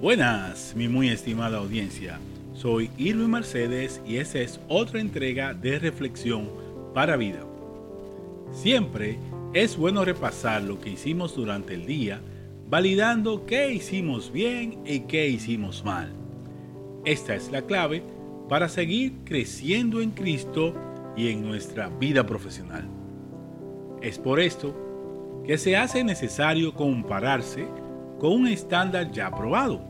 Buenas, mi muy estimada audiencia. Soy Irwin Mercedes y esta es otra entrega de Reflexión para Vida. Siempre es bueno repasar lo que hicimos durante el día, validando qué hicimos bien y qué hicimos mal. Esta es la clave para seguir creciendo en Cristo y en nuestra vida profesional. Es por esto que se hace necesario compararse con un estándar ya aprobado,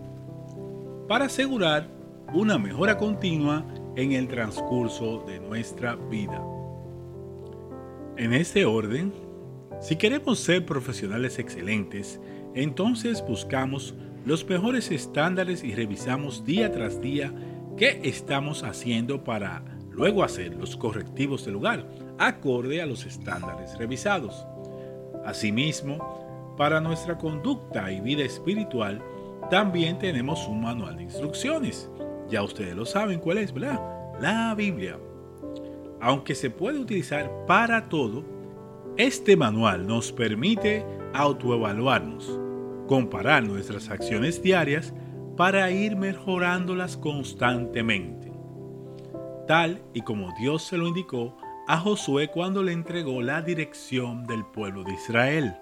para asegurar una mejora continua en el transcurso de nuestra vida. En este orden, si queremos ser profesionales excelentes, entonces buscamos los mejores estándares y revisamos día tras día qué estamos haciendo para luego hacer los correctivos del lugar, acorde a los estándares revisados. Asimismo, para nuestra conducta y vida espiritual, también tenemos un manual de instrucciones. Ya ustedes lo saben cuál es, ¿verdad? La Biblia. Aunque se puede utilizar para todo, este manual nos permite autoevaluarnos, comparar nuestras acciones diarias para ir mejorándolas constantemente. Tal y como Dios se lo indicó a Josué cuando le entregó la dirección del pueblo de Israel.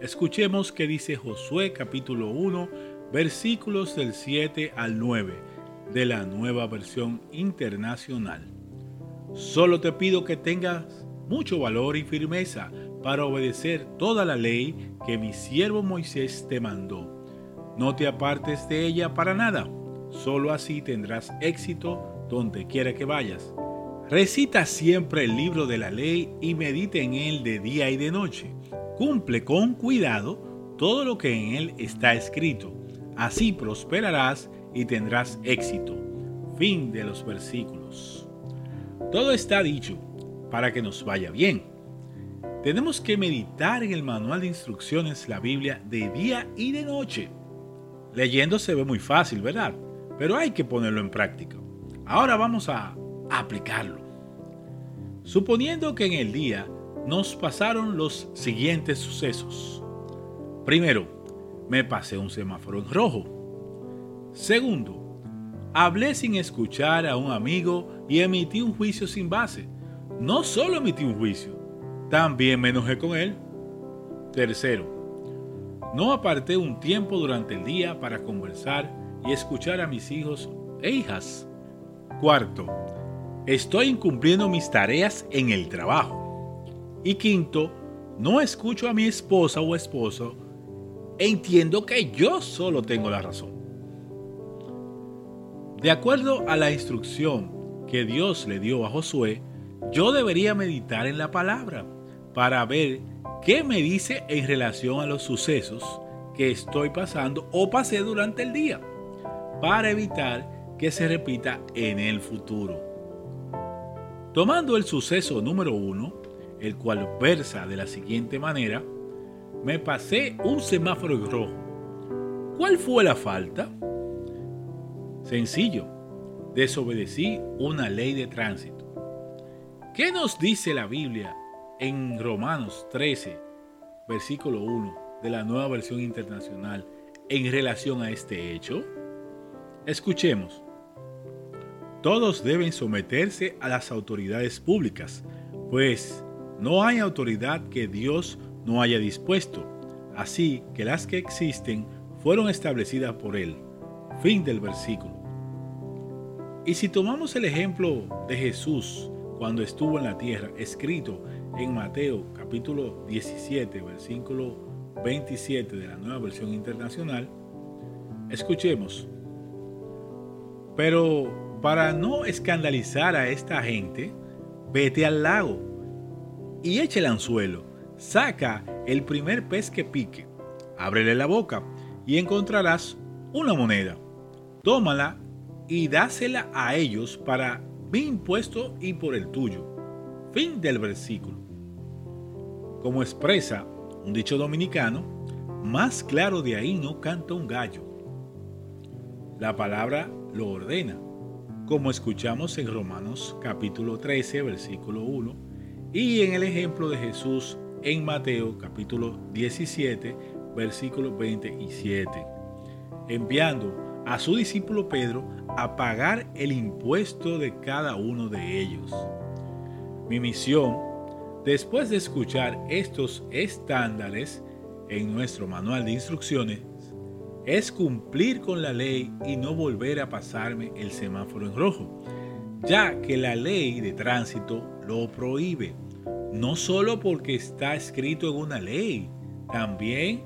Escuchemos qué dice Josué capítulo 1 versículos del 7 al 9 de la nueva versión internacional. Solo te pido que tengas mucho valor y firmeza para obedecer toda la ley que mi siervo Moisés te mandó. No te apartes de ella para nada, solo así tendrás éxito donde quiera que vayas. Recita siempre el libro de la ley y medite en él de día y de noche Cumple con cuidado todo lo que en él está escrito. Así prosperarás y tendrás éxito. Fin de los versículos. Todo está dicho para que nos vaya bien. Tenemos que meditar en el manual de instrucciones, la Biblia, de día y de noche. Leyendo se ve muy fácil, ¿verdad? Pero hay que ponerlo en práctica. Ahora vamos a aplicarlo. Suponiendo que en el día nos pasaron los siguientes sucesos. Primero, me pasé un semáforo en rojo. Segundo, hablé sin escuchar a un amigo y emití un juicio sin base. No solo emití un juicio, también me enojé con él. Tercero, no aparté un tiempo durante el día para conversar y escuchar a mis hijos e hijas. Cuarto, estoy incumpliendo mis tareas en el trabajo. Y quinto, no escucho a mi esposa o esposo, entiendo que yo solo tengo la razón. De acuerdo a la instrucción que Dios le dio a Josué, yo debería meditar en la palabra para ver qué me dice en relación a los sucesos que estoy pasando o pasé durante el día, para evitar que se repita en el futuro. Tomando el suceso número uno, el cual versa de la siguiente manera, me pasé un semáforo rojo. ¿Cuál fue la falta? Sencillo, desobedecí una ley de tránsito. ¿Qué nos dice la Biblia en Romanos 13, versículo 1 de la nueva versión internacional en relación a este hecho? Escuchemos. Todos deben someterse a las autoridades públicas, pues no hay autoridad que Dios no haya dispuesto, así que las que existen fueron establecidas por Él. Fin del versículo. Y si tomamos el ejemplo de Jesús cuando estuvo en la tierra, escrito en Mateo capítulo 17, versículo 27 de la nueva versión internacional, escuchemos. Pero para no escandalizar a esta gente, vete al lago y eche el anzuelo. Saca el primer pez que pique, ábrele la boca y encontrarás una moneda. Tómala y dásela a ellos para mi impuesto y por el tuyo. Fin del versículo. Como expresa un dicho dominicano, más claro de ahí no canta un gallo. La palabra lo ordena, como escuchamos en Romanos capítulo 13, versículo 1 y en el ejemplo de Jesús en Mateo capítulo 17, versículos 27. enviando a su discípulo Pedro a pagar el impuesto de cada uno de ellos. Mi misión, después de escuchar estos estándares en nuestro manual de instrucciones, es cumplir con la ley y no volver a pasarme el semáforo en rojo, ya que la ley de tránsito lo prohíbe, no solo porque está escrito en una ley, también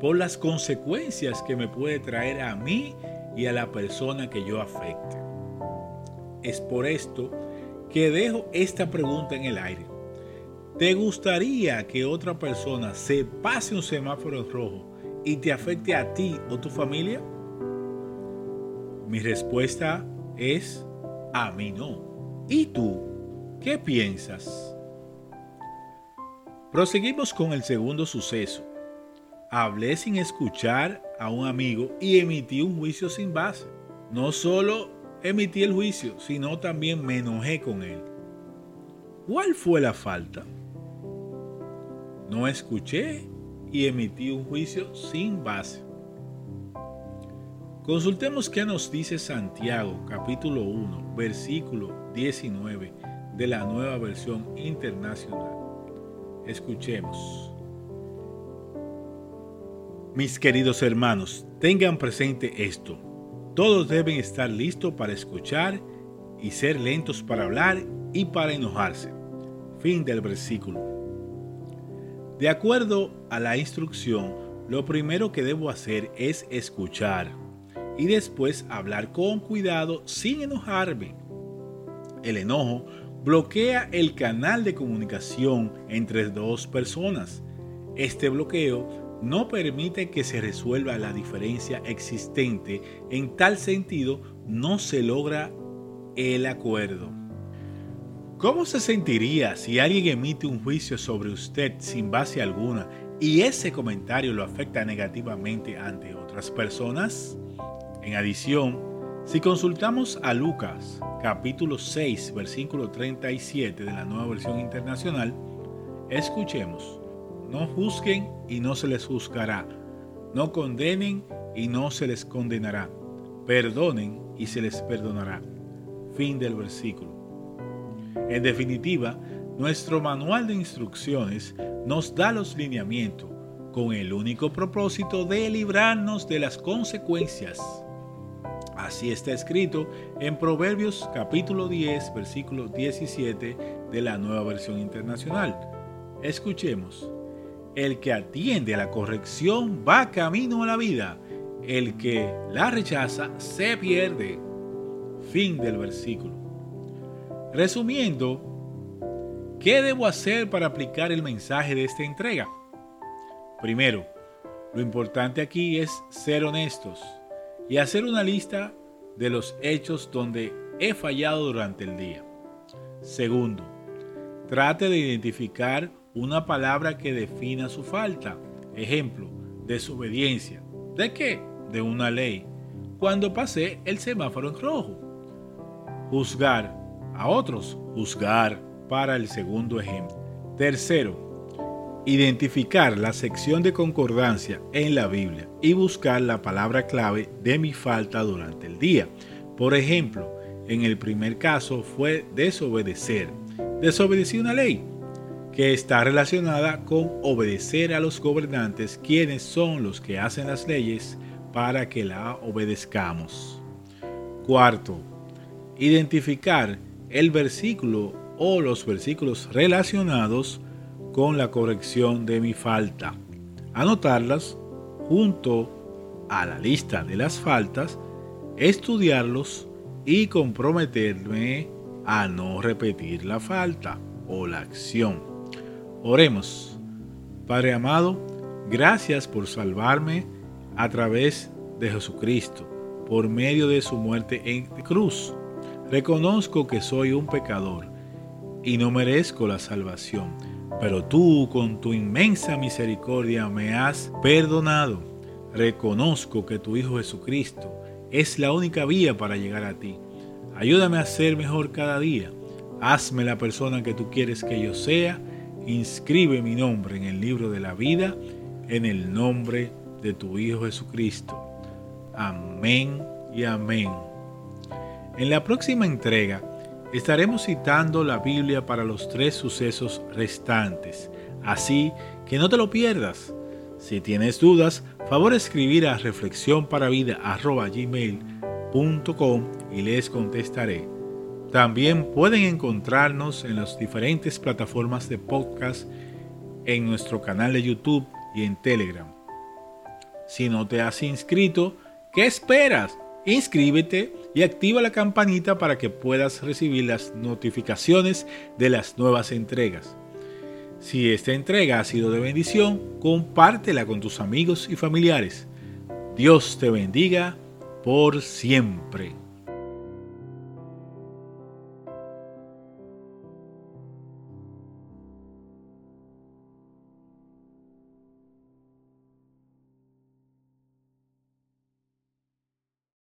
por las consecuencias que me puede traer a mí y a la persona que yo afecte. Es por esto que dejo esta pregunta en el aire. ¿Te gustaría que otra persona se pase un semáforo rojo y te afecte a ti o tu familia? Mi respuesta es a mí no. ¿Y tú? ¿Qué piensas? Proseguimos con el segundo suceso. Hablé sin escuchar a un amigo y emití un juicio sin base. No solo emití el juicio, sino también me enojé con él. ¿Cuál fue la falta? No escuché y emití un juicio sin base. Consultemos qué nos dice Santiago capítulo 1 versículo 19 de la nueva versión internacional. Escuchemos. Mis queridos hermanos, tengan presente esto. Todos deben estar listos para escuchar y ser lentos para hablar y para enojarse. Fin del versículo. De acuerdo a la instrucción, lo primero que debo hacer es escuchar y después hablar con cuidado sin enojarme. El enojo bloquea el canal de comunicación entre dos personas. Este bloqueo no permite que se resuelva la diferencia existente. En tal sentido, no se logra el acuerdo. ¿Cómo se sentiría si alguien emite un juicio sobre usted sin base alguna y ese comentario lo afecta negativamente ante otras personas? En adición, si consultamos a Lucas capítulo 6 versículo 37 de la nueva versión internacional, escuchemos, no juzguen y no se les juzgará, no condenen y no se les condenará, perdonen y se les perdonará. Fin del versículo. En definitiva, nuestro manual de instrucciones nos da los lineamientos con el único propósito de librarnos de las consecuencias. Así está escrito en Proverbios capítulo 10, versículo 17 de la nueva versión internacional. Escuchemos. El que atiende a la corrección va camino a la vida. El que la rechaza se pierde. Fin del versículo. Resumiendo, ¿qué debo hacer para aplicar el mensaje de esta entrega? Primero, lo importante aquí es ser honestos y hacer una lista de los hechos donde he fallado durante el día. Segundo, trate de identificar una palabra que defina su falta. Ejemplo, desobediencia. ¿De qué? De una ley. Cuando pasé el semáforo en rojo. Juzgar a otros, juzgar para el segundo ejemplo. Tercero, identificar la sección de concordancia en la Biblia y buscar la palabra clave de mi falta durante el día. Por ejemplo, en el primer caso fue desobedecer. Desobedecí una ley que está relacionada con obedecer a los gobernantes, quienes son los que hacen las leyes para que la obedezcamos. Cuarto, identificar el versículo o los versículos relacionados con la corrección de mi falta. Anotarlas junto a la lista de las faltas, estudiarlos y comprometerme a no repetir la falta o la acción. Oremos. Padre amado, gracias por salvarme a través de Jesucristo, por medio de su muerte en cruz. Reconozco que soy un pecador y no merezco la salvación, pero tú con tu inmensa misericordia me has perdonado. Reconozco que tu Hijo Jesucristo es la única vía para llegar a ti. Ayúdame a ser mejor cada día. Hazme la persona que tú quieres que yo sea. Inscribe mi nombre en el libro de la vida en el nombre de tu Hijo Jesucristo. Amén y amén. En la próxima entrega estaremos citando la Biblia para los tres sucesos restantes, así que no te lo pierdas. Si tienes dudas, favor escribir a reflexionparavida.gmail.com y les contestaré. También pueden encontrarnos en las diferentes plataformas de podcast, en nuestro canal de YouTube y en Telegram. Si no te has inscrito, ¿qué esperas? Inscríbete y activa la campanita para que puedas recibir las notificaciones de las nuevas entregas. Si esta entrega ha sido de bendición, compártela con tus amigos y familiares. Dios te bendiga por siempre.